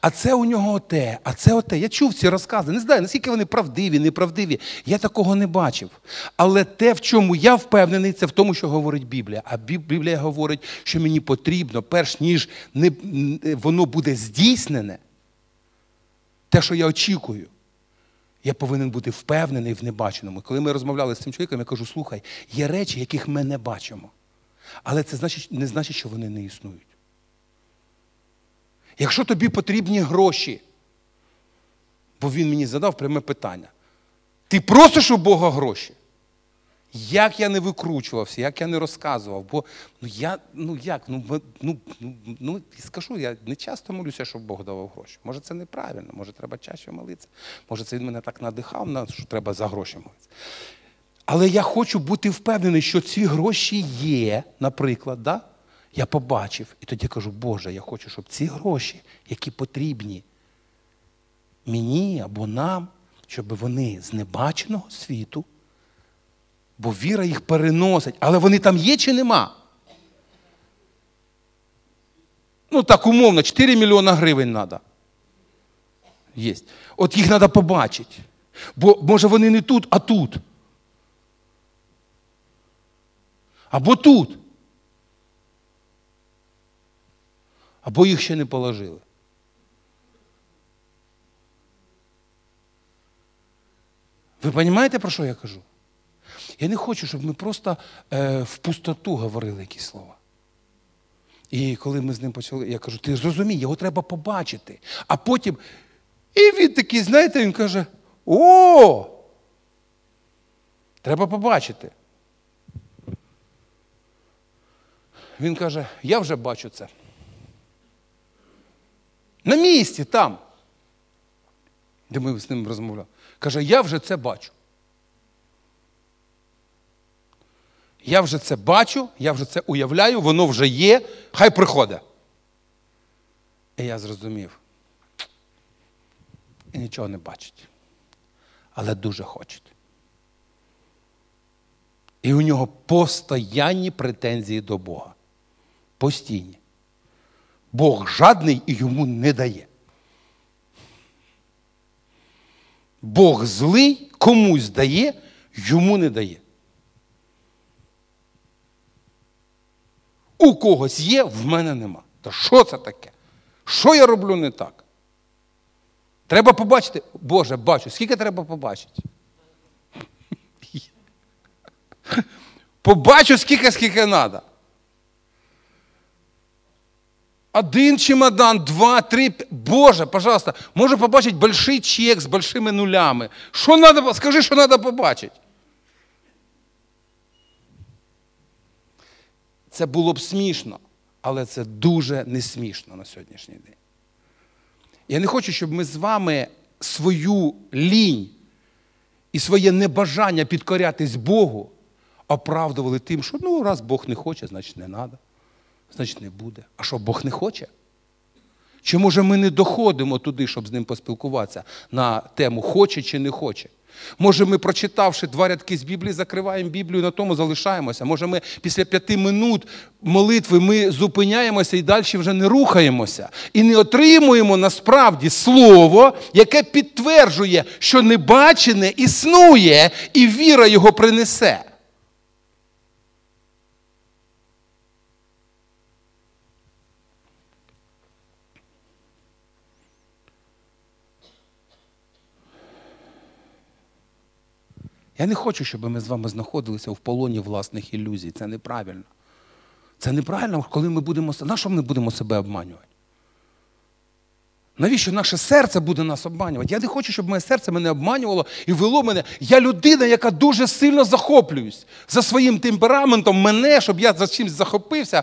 А це у нього оте, а це оте. Я чув ці розкази. Не знаю, наскільки вони правдиві, неправдиві. Я такого не бачив. Але те, в чому я впевнений, це в тому, що говорить Біблія. А Біблія говорить, що мені потрібно, перш ніж воно буде здійснене, те, що я очікую. Я повинен бути впевнений в небаченому. Коли ми розмовляли з цим чоловіком, я кажу: слухай, є речі, яких ми не бачимо. Але це значить, не значить, що вони не існують. Якщо тобі потрібні гроші, бо він мені задав пряме питання. Ти просиш у Бога гроші? Як я не викручувався, як я не розказував, бо ну я, ну як, ну ну, ну, ну скажу, я не часто молюся, щоб Бог давав гроші. Може, це неправильно, може, треба чаще молитися. Може, це він мене так надихав, що треба за гроші молитися. Але я хочу бути впевнений, що ці гроші є, наприклад, да? я побачив. І тоді кажу, Боже, я хочу, щоб ці гроші, які потрібні мені або нам, щоб вони з небаченого світу, бо віра їх переносить, але вони там є чи нема? Ну, так умовно, 4 мільйона гривень треба. Є. От їх треба побачити. Бо може вони не тут, а тут. Або тут. Або їх ще не положили. Ви розумієте, про що я кажу? Я не хочу, щоб ми просто е, в пустоту говорили якісь слова. І коли ми з ним почали, я кажу, ти зрозумій, його треба побачити. А потім. І він такий, знаєте, він каже: О! Треба побачити. Він каже, я вже бачу це. На місці там. Де ми з ним розмовляли. Каже, я вже це бачу. Я вже це бачу, я вже це уявляю, воно вже є, хай приходить. І я зрозумів. І нічого не бачить. Але дуже хоче. І у нього постоянні претензії до Бога. Постійні. Бог жадний і йому не дає. Бог злий комусь дає, йому не дає. У когось є, в мене нема. Та що це таке? Що я роблю не так? Треба побачити. Боже, бачу, скільки треба побачити? *laughs* Побачу, скільки, скільки треба. Один чемодан, два, три. Боже, пожалуйста, можу побачити больший чек з большими нулями. Що треба, скажи, що треба побачити. Це було б смішно, але це дуже не смішно на сьогоднішній день. Я не хочу, щоб ми з вами свою лінь і своє небажання підкорятись Богу оправдували тим, що ну, раз Бог не хоче, значить не треба, значить не буде. А що Бог не хоче? Чи може ми не доходимо туди, щоб з ним поспілкуватися на тему хоче чи не хоче? Може, ми, прочитавши два рядки з Біблії, закриваємо Біблію, на тому залишаємося. Може, ми після п'яти минут молитви ми зупиняємося і далі вже не рухаємося. І не отримуємо насправді слово, яке підтверджує, що небачене існує, і віра його принесе. Я не хочу, щоб ми з вами знаходилися в полоні власних ілюзій. Це неправильно. Це неправильно, коли ми будемо. На що ми будемо себе обманювати? Навіщо наше серце буде нас обманювати? Я не хочу, щоб моє серце мене обманювало і вело мене. Я людина, яка дуже сильно захоплююсь за своїм темпераментом мене, щоб я за чимось захопився.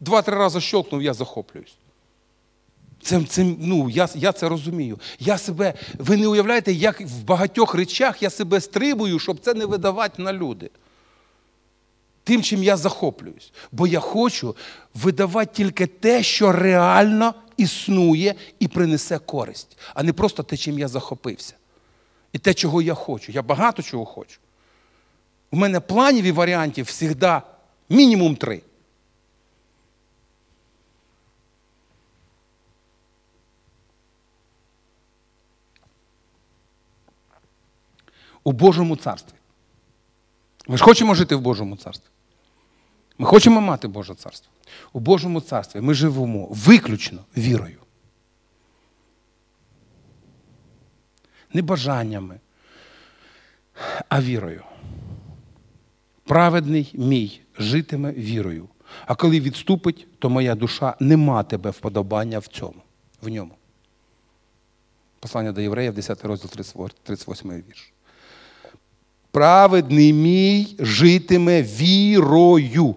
Два-три рази щелкнув, я захоплююсь. Це, це, ну, Я я це розумію. Я себе, Ви не уявляєте, як в багатьох речах я себе стрибую, щоб це не видавати на люди. Тим, чим я захоплююсь. Бо я хочу видавати тільки те, що реально існує і принесе користь, а не просто те, чим я захопився. І те, чого я хочу. Я багато чого хочу. У мене планів і варіантів завжди мінімум три. У Божому царстві. Ми ж хочемо жити в Божому царстві. Ми хочемо мати Боже царство. У Божому царстві ми живемо виключно вірою. Не бажаннями, а вірою. Праведний мій житиме вірою. А коли відступить, то моя душа не матиме вподобання в цьому, в ньому. Послання до євреїв, 10 розділ 38 вірш праведний мій житиме вірою.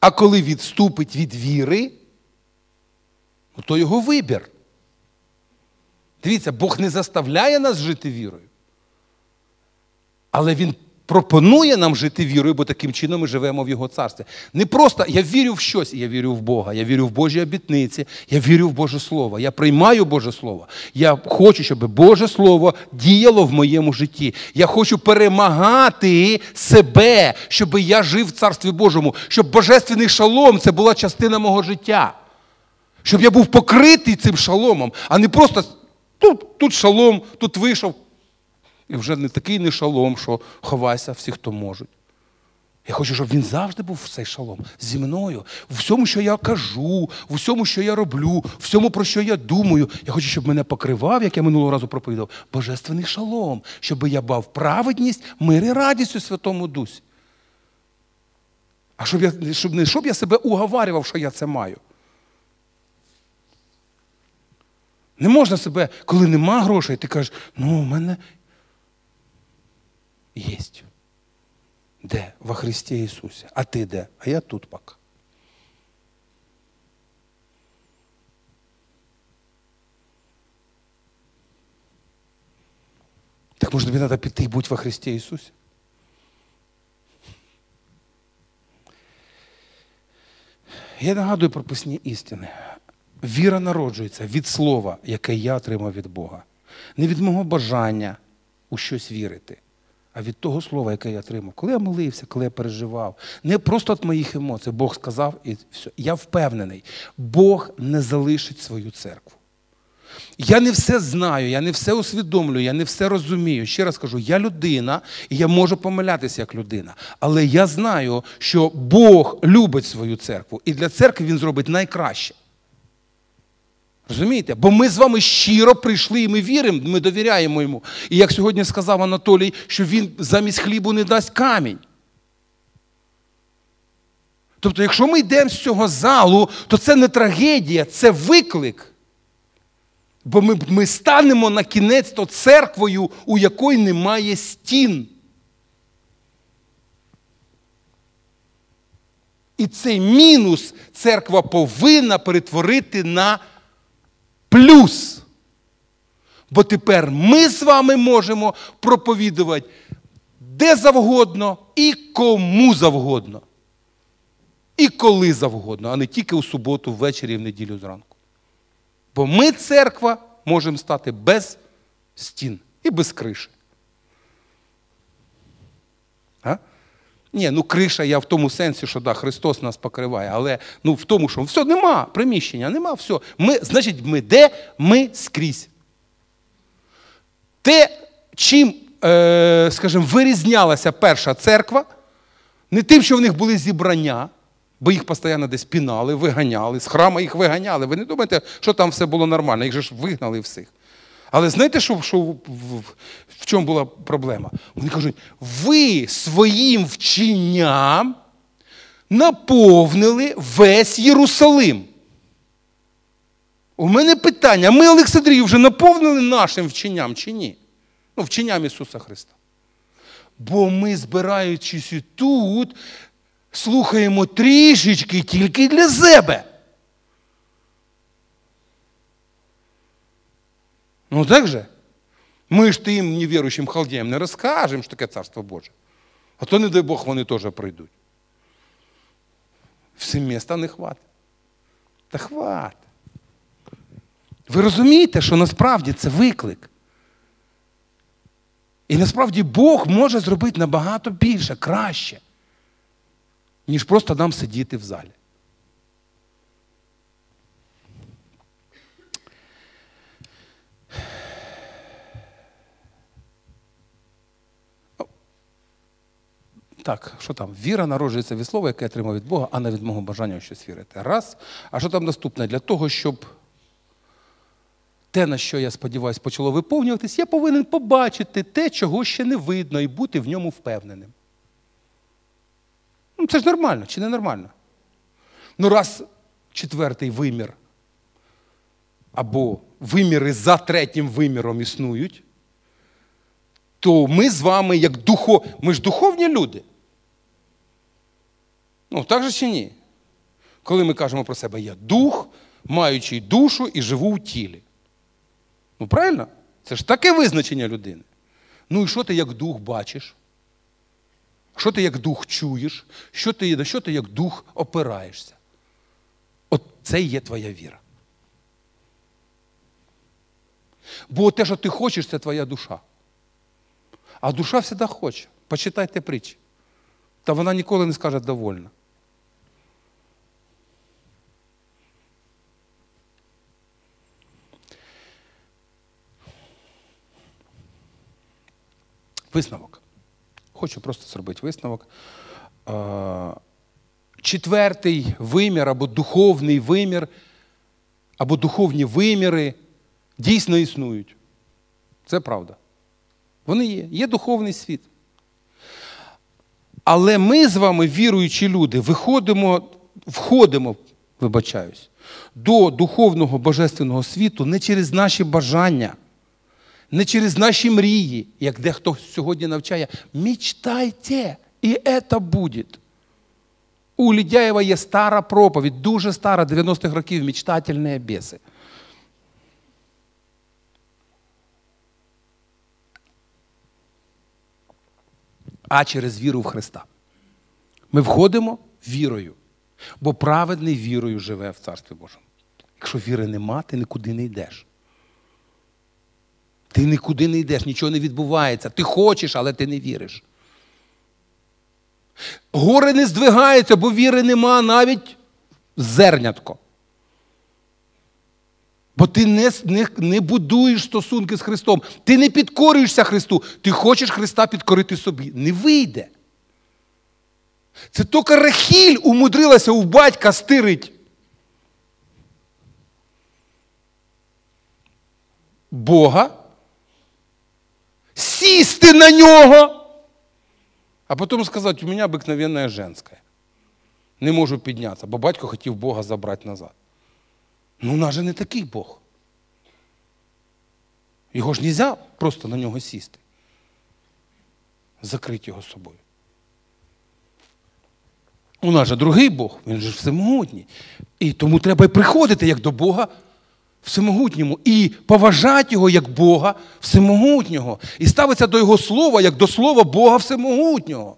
А коли відступить від віри, ну, то його вибір. Дивіться, Бог не заставляє нас жити вірою. Але Він пропонує нам жити вірою, бо таким чином ми живемо в Його царстві. Не просто я вірю в щось, я вірю в Бога, я вірю в Божі обітниці, я вірю в Боже Слово, я приймаю Боже Слово. Я хочу, щоб Боже Слово діяло в моєму житті. Я хочу перемагати себе, щоб я жив в Царстві Божому, щоб Божественний шалом це була частина мого життя. Щоб я був покритий цим шаломом, а не просто тут, тут шалом, тут вийшов. І вже не такий не шалом, що ховайся всі, хто можуть. Я хочу, щоб він завжди був цей шалом зі мною, в всьому, що я кажу, в всьому, що я роблю, в всьому, про що я думаю. Я хочу, щоб мене покривав, як я минулого разу проповідав, божественний шалом, щоб я бав праведність, мир і радість у Святому Дусі. А щоб я, щоб не щоб я себе уговарював, що я це маю. Не можна себе, коли нема грошей, ти кажеш, ну, у мене Єсть. Де? Во Христі Ісусі. А ти де? А я тут поки. Так может быть надо піти і будь во Христе Иисусе? Я нагадую про прописні істини. Віра народжується від слова, яке я отримав від Бога, не від мого бажання у щось вірити, а від того слова, яке я отримав. Коли я молився, коли я переживав. Не просто від моїх емоцій. Бог сказав і все. Я впевнений, Бог не залишить свою церкву. Я не все знаю, я не все усвідомлюю, я не все розумію. Ще раз кажу, я людина, і я можу помилятися як людина. Але я знаю, що Бог любить свою церкву, і для церкви Він зробить найкраще. Розумієте? Бо ми з вами щиро прийшли і ми віримо, ми довіряємо йому. І як сьогодні сказав Анатолій, що він замість хлібу не дасть камінь. Тобто, якщо ми йдемо з цього залу, то це не трагедія, це виклик. Бо ми ми станемо на кінець то церквою, у якої немає стін. І цей мінус церква повинна перетворити на плюс. Бо тепер ми з вами можемо проповідувати де завгодно і кому завгодно. І коли завгодно, а не тільки у суботу, ввечері і в неділю зранку. Бо ми, церква, можемо стати без стін і без криші. Ні, ну криша я в тому сенсі, що да, Христос нас покриває, але ну, в тому, що все, нема приміщення, нема, все. Ми, Значить, ми де? Ми скрізь. Те, чим, е, скажімо, вирізнялася перша церква, не тим, що в них були зібрання, бо їх постійно десь пінали, виганяли, з храма їх виганяли. Ви не думаєте, що там все було нормально, їх же ж вигнали всіх. Але знаєте, що, що в, в, чому була проблема? Вони кажуть, ви своїм вченням наповнили весь Єрусалим. У мене питання: ми Олександрію вже наповнили нашим вченням чи ні? Ну, вченням Ісуса Христа. Бо ми, збираючись тут, слухаємо трішечки тільки для себе. Ну так же? Ми ж тим невіруючим халдеям не розкажемо, що таке царство Боже. А то, не дай Бог, вони теж прийдуть. Всім міста не хватить. Та хватить. Ви розумієте, що насправді це виклик. І насправді Бог може зробити набагато більше, краще, ніж просто нам сидіти в залі. Так, що там? Віра народжується від слова, яке я отримав від Бога, а не від мого бажання щось вірити. Раз. А що там наступне? Для того, щоб те, на що я сподіваюся, почало виповнюватись, я повинен побачити те, чого ще не видно, і бути в ньому впевненим. Ну, Це ж нормально, чи не нормально? Ну, раз четвертий вимір, або виміри за третім виміром існують, то ми з вами, як духо, ми ж духовні люди. Ну, так же чи ні? Коли ми кажемо про себе, я дух, маючий душу і живу в тілі. Ну, правильно? Це ж таке визначення людини. Ну і що ти як дух бачиш? Що ти як дух чуєш? Що ти, На що ти як дух опираєшся? От це є твоя віра. Бо те, що ти хочеш, це твоя душа. А душа завжди хоче. Почитайте притчі. Та вона ніколи не скаже довольна. Висновок. Хочу просто зробити висновок. Четвертий вимір або духовний вимір, або духовні виміри дійсно існують. Це правда. Вони є. Є духовний світ. Але ми з вами, віруючі люди, виходимо, входимо, вибачаюсь, до духовного божественного світу не через наші бажання, не через наші мрії, як дехто сьогодні навчає. Мечтайте, і це буде. У Лідяєва є стара проповідь, дуже стара, 90-х років, мечтательні біси. а через віру в Христа. Ми входимо вірою, бо праведний вірою живе в Царстві Божому. Якщо віри нема, ти нікуди не йдеш. Ти нікуди не йдеш, нічого не відбувається. Ти хочеш, але ти не віриш. Гори не здвигаються, бо віри нема навіть зернятко. Бо ти не не, не будуєш стосунки з Христом. Ти не підкорюєшся Христу. Ти хочеш Христа підкорити собі. Не вийде. Це тільки Рахіль умудрилася у батька стирить. Бога, сісти на нього, а потім сказати, у мене обикновенна женська. Не можу піднятися, бо батько хотів Бога забрати назад. Ну, у нас же не такий Бог. Його ж не можна просто на нього сісти. Закрити його собою. У нас же другий Бог, він же всемогутній. І тому треба й приходити як до Бога всемогутньому і поважати його як Бога всемогутнього. І ставитися до Його слова, як до слова Бога всемогутнього.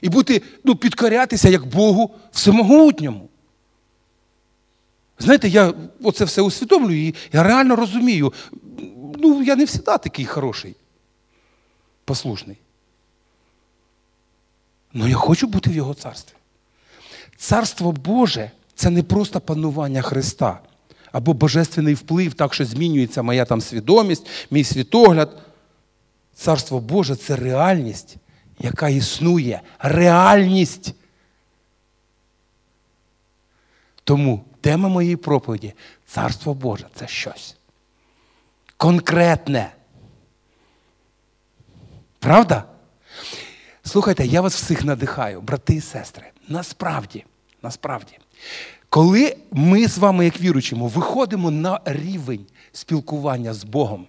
І бути, ну, підкорятися як Богу всемогутньому. Знаєте, я оце все усвідомлюю і я реально розумію. Ну, я не завжди такий хороший, послушний. Але я хочу бути в Його царстві. Царство Боже це не просто панування Христа або божественний вплив, так що змінюється моя там свідомість, мій світогляд. Царство Боже це реальність, яка існує. Реальність. Тому тема моєї проповіді Царство Боже це щось. Конкретне. Правда? Слухайте, я вас всіх надихаю, брати і сестри. Насправді, насправді, коли ми з вами, як віруючимо, виходимо на рівень спілкування з Богом,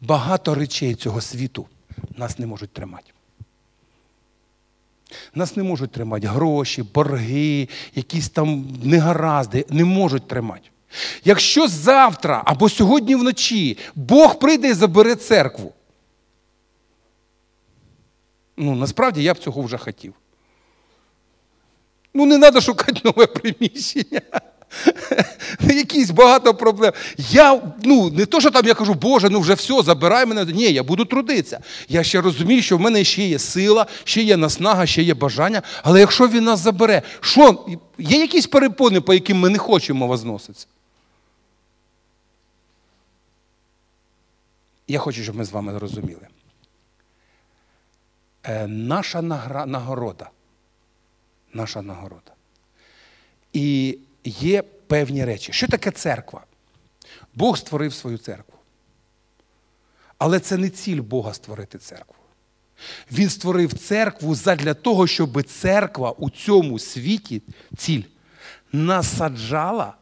багато речей цього світу нас не можуть тримати. Нас не можуть тримати гроші, борги, якісь там негаразди, не можуть тримати. Якщо завтра або сьогодні вночі Бог прийде і забере церкву, ну насправді я б цього вже хотів. Ну, не треба шукати нове приміщення. *laughs* Якісь багато проблем. Я, ну, не то, що там я кажу, Боже, ну вже все, забирай мене. Ні, я буду трудитися. Я ще розумію, що в мене ще є сила, ще є наснага, ще є бажання. Але якщо він нас забере, що? Є якісь перепони, по яким ми не хочемо возноситися? Я хочу, щоб ми з вами зрозуміли. Е, наша нагорода наша нагорода. І є певні речі. Що таке церква? Бог створив свою церкву. Але це не ціль Бога створити церкву. Він створив церкву задля того, щоб церква у цьому світі ціль насаджала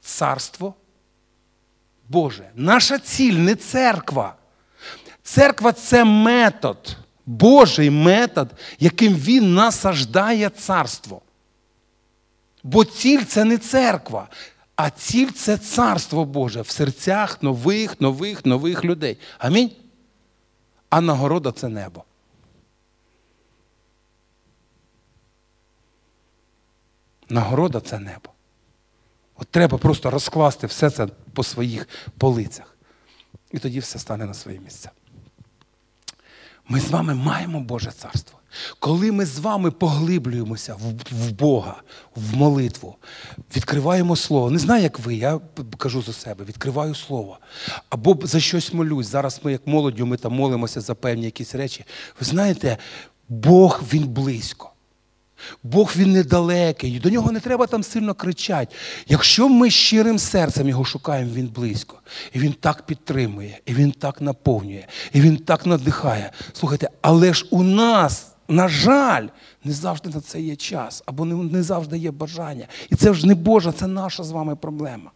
царство Боже. Наша ціль не церква. Церква це метод. Божий метод, яким Він насаждає царство. Бо ціль це не церква, а ціль це царство Боже в серцях нових, нових, нових людей. Амінь. А нагорода це небо. Нагорода це небо. От треба просто розкласти все це по своїх полицях. І тоді все стане на свої місця. Ми з вами маємо Боже царство. Коли ми з вами поглиблюємося в, Бога, в молитву, відкриваємо Слово. Не знаю, як ви, я кажу за себе, відкриваю Слово. Або за щось молюсь. Зараз ми, як молоддю, ми там молимося за певні якісь речі. Ви знаєте, Бог він близько. Бог він недалекий, до нього не треба там сильно кричати. Якщо ми щирим серцем його шукаємо, він близько. І він так підтримує, і він так наповнює, і він так надихає. Слухайте, але ж у нас, на жаль, не завжди на це є час, або не, не завжди є бажання. І це ж не Божа, це наша з вами проблема.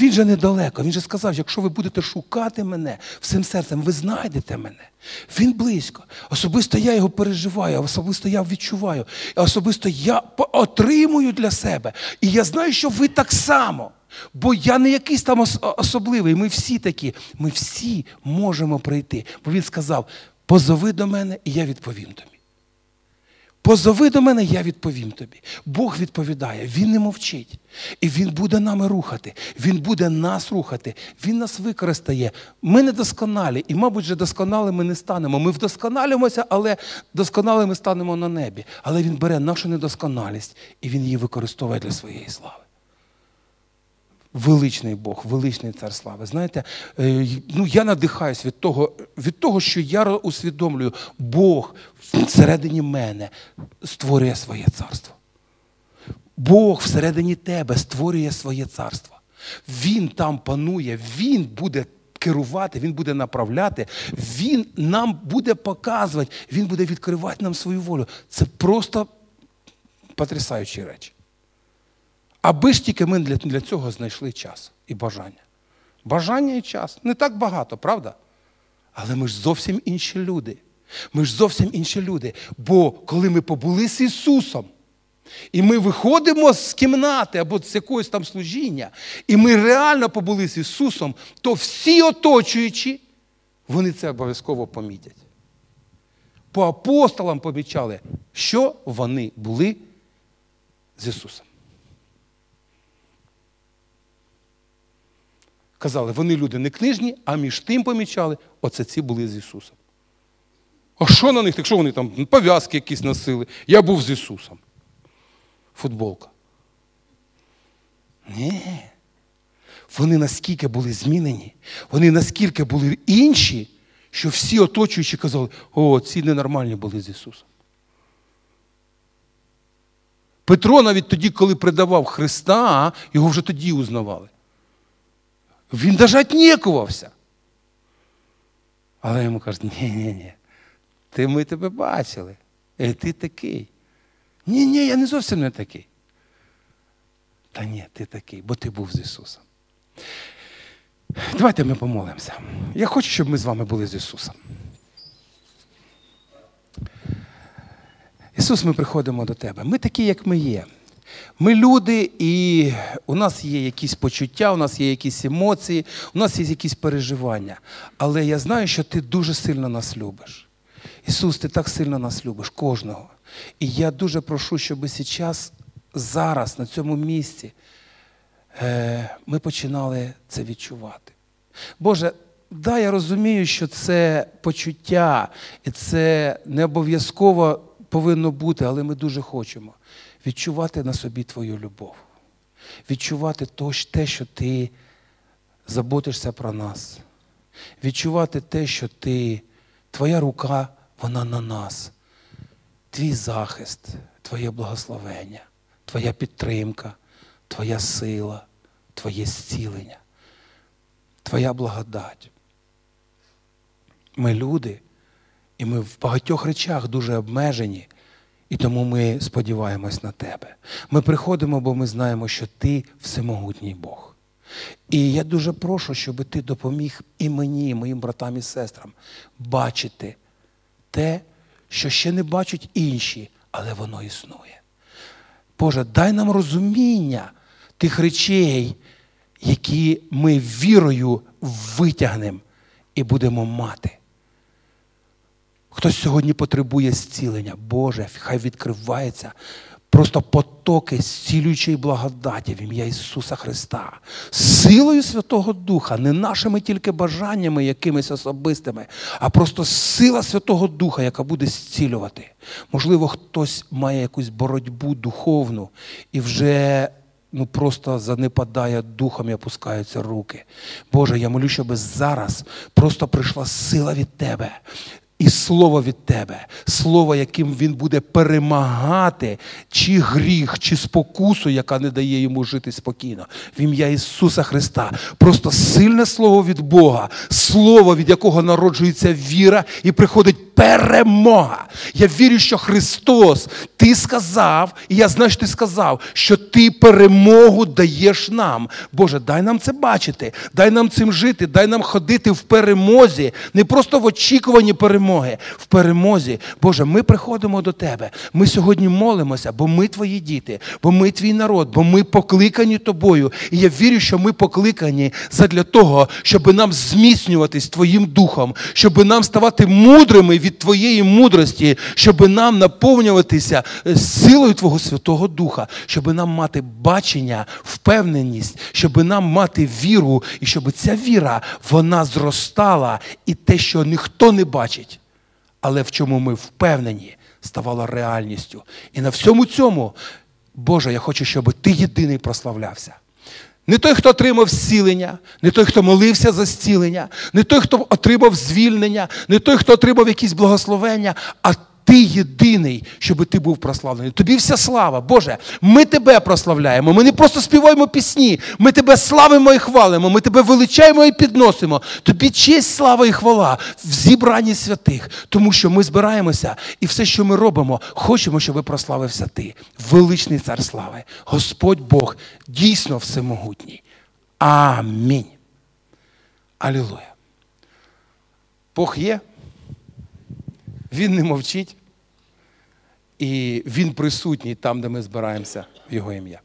Він же недалеко. Він же сказав, якщо ви будете шукати мене всім серцем, ви знайдете мене. Він близько. Особисто я його переживаю, особисто я відчуваю. Особисто я отримую для себе. І я знаю, що ви так само. Бо я не якийсь там особливий. Ми всі такі. Ми всі можемо прийти. Бо він сказав: позови до мене, і я відповім тобі. Позови до мене, я відповім тобі. Бог відповідає, Він не мовчить. І Він буде нами рухати. Він буде нас рухати. Він нас використає. Ми недосконалі, і, мабуть, вже досконалими не станемо. Ми вдосконалюємося, але досконалими станемо на небі. Але Він бере нашу недосконалість і Він її використовує для своєї слави. Величний Бог, величний цар слави. Знаєте, е, ну я надихаюсь від того, від того, що я усвідомлюю, Бог всередині мене створює своє царство. Бог всередині тебе створює своє царство. Він там панує, Він буде керувати, Він буде направляти, Він нам буде показувати, Він буде відкривати нам свою волю. Це просто потрясаючі речі. Аби ж тільки ми для, для цього знайшли час і бажання. Бажання і час. Не так багато, правда? Але ми ж зовсім інші люди. Ми ж зовсім інші люди. Бо коли ми побули з Ісусом, і ми виходимо з кімнати або з якогось там служіння, і ми реально побули з Ісусом, то всі оточуючі, вони це обов'язково помітять. По апостолам помічали, що вони були з Ісусом. Казали, вони люди не книжні, а між тим помічали, оце ці були з Ісусом. А що на них? Так що вони там пов'язки якісь носили? Я був з Ісусом. Футболка. Ні. Вони наскільки були змінені, вони наскільки були інші, що всі оточуючі казали, о, ці ненормальні були з Ісусом. Петро навіть тоді, коли предавав Христа, його вже тоді узнавали. Він навіть нікувався. Але йому кажуть, ні-ні-ні, ти ми тебе бачили. І ти такий. Ні, ні, я не зовсім не такий. Та ні, ти такий, бо ти був з Ісусом. Давайте ми помолимося. Я хочу, щоб ми з вами були з Ісусом. Ісус, ми приходимо до Тебе. Ми такі, як ми є. Ми люди, і у нас є якісь почуття, у нас є якісь емоції, у нас є якісь переживання. Але я знаю, що ти дуже сильно нас любиш. Ісус, ти так сильно нас любиш, кожного. І я дуже прошу, щоб зараз, зараз, на цьому місці, е, ми починали це відчувати. Боже, да, я розумію, що це почуття, і це не обов'язково повинно бути, але ми дуже хочемо відчувати на собі твою любов, відчувати те, що ти заботишся про нас, відчувати те, що ти, твоя рука, вона на нас, твій захист, твоє благословення, твоя підтримка, твоя сила, твоє зцілення, твоя благодать. Ми люди, і ми в багатьох речах дуже обмежені. І тому ми сподіваємось на тебе. Ми приходимо, бо ми знаємо, що ти всемогутній Бог. І я дуже прошу, щоб ти допоміг і мені, і моїм братам і сестрам бачити те, що ще не бачать інші, але воно існує. Боже, дай нам розуміння тих речей, які ми вірою витягнемо і будемо мати. Хтось сьогодні потребує зцілення. Боже, хай відкривається просто потоки зцілюючої благодаті в ім'я Ісуса Христа, силою Святого Духа, не нашими тільки бажаннями якимись особистими, а просто сила Святого Духа, яка буде зцілювати. Можливо, хтось має якусь боротьбу духовну і вже. Ну, просто занепадає духом і опускаються руки. Боже, я молю, щоб зараз просто прийшла сила від Тебе. І слово від тебе, слово, яким він буде перемагати чи гріх, чи спокусу, яка не дає йому жити спокійно. В ім'я Ісуса Христа. Просто сильне слово від Бога, слово, від якого народжується віра і приходить перемога. Я вірю, що Христос, Ти сказав, і я знаю, що Ти сказав, що Ти перемогу даєш нам. Боже, дай нам це бачити, дай нам цим жити, дай нам ходити в перемозі, не просто в очікуванні перемоги перемоги, в перемозі. Боже, ми приходимо до Тебе. Ми сьогодні молимося, бо ми твої діти, бо ми твій народ, бо ми покликані тобою. І я вірю, що ми покликані задля того, щоб нам зміцнюватись Твоїм духом, щоб нам ставати мудрими від Твоєї мудрості, щоб нам наповнюватися е, силою Твого Святого Духа, щоб нам мати бачення, впевненість, щоб нам мати віру, і щоб ця віра вона зростала, і те, що ніхто не бачить, але в чому ми впевнені, ставало реальністю. І на всьому цьому, Боже, я хочу, щоб Ти єдиний прославлявся. Не той, хто отримав зцілення, не той, хто молився за зцілення, не той, хто отримав звільнення, не той, хто отримав якісь благословення, а ти єдиний, щоб ти був прославлений. Тобі вся слава, Боже, ми тебе прославляємо. Ми не просто співаємо пісні, ми тебе славимо і хвалимо, ми тебе величаємо і підносимо. Тобі честь, слава і хвала в зібранні святих, тому що ми збираємося і все, що ми робимо, хочемо, щоб прославився ти. Величний цар слави, Господь Бог, дійсно всемогутній. Амінь. Алілуя. Бог є. Він не мовчить, і Він присутній там, де ми збираємося в Його ім'я.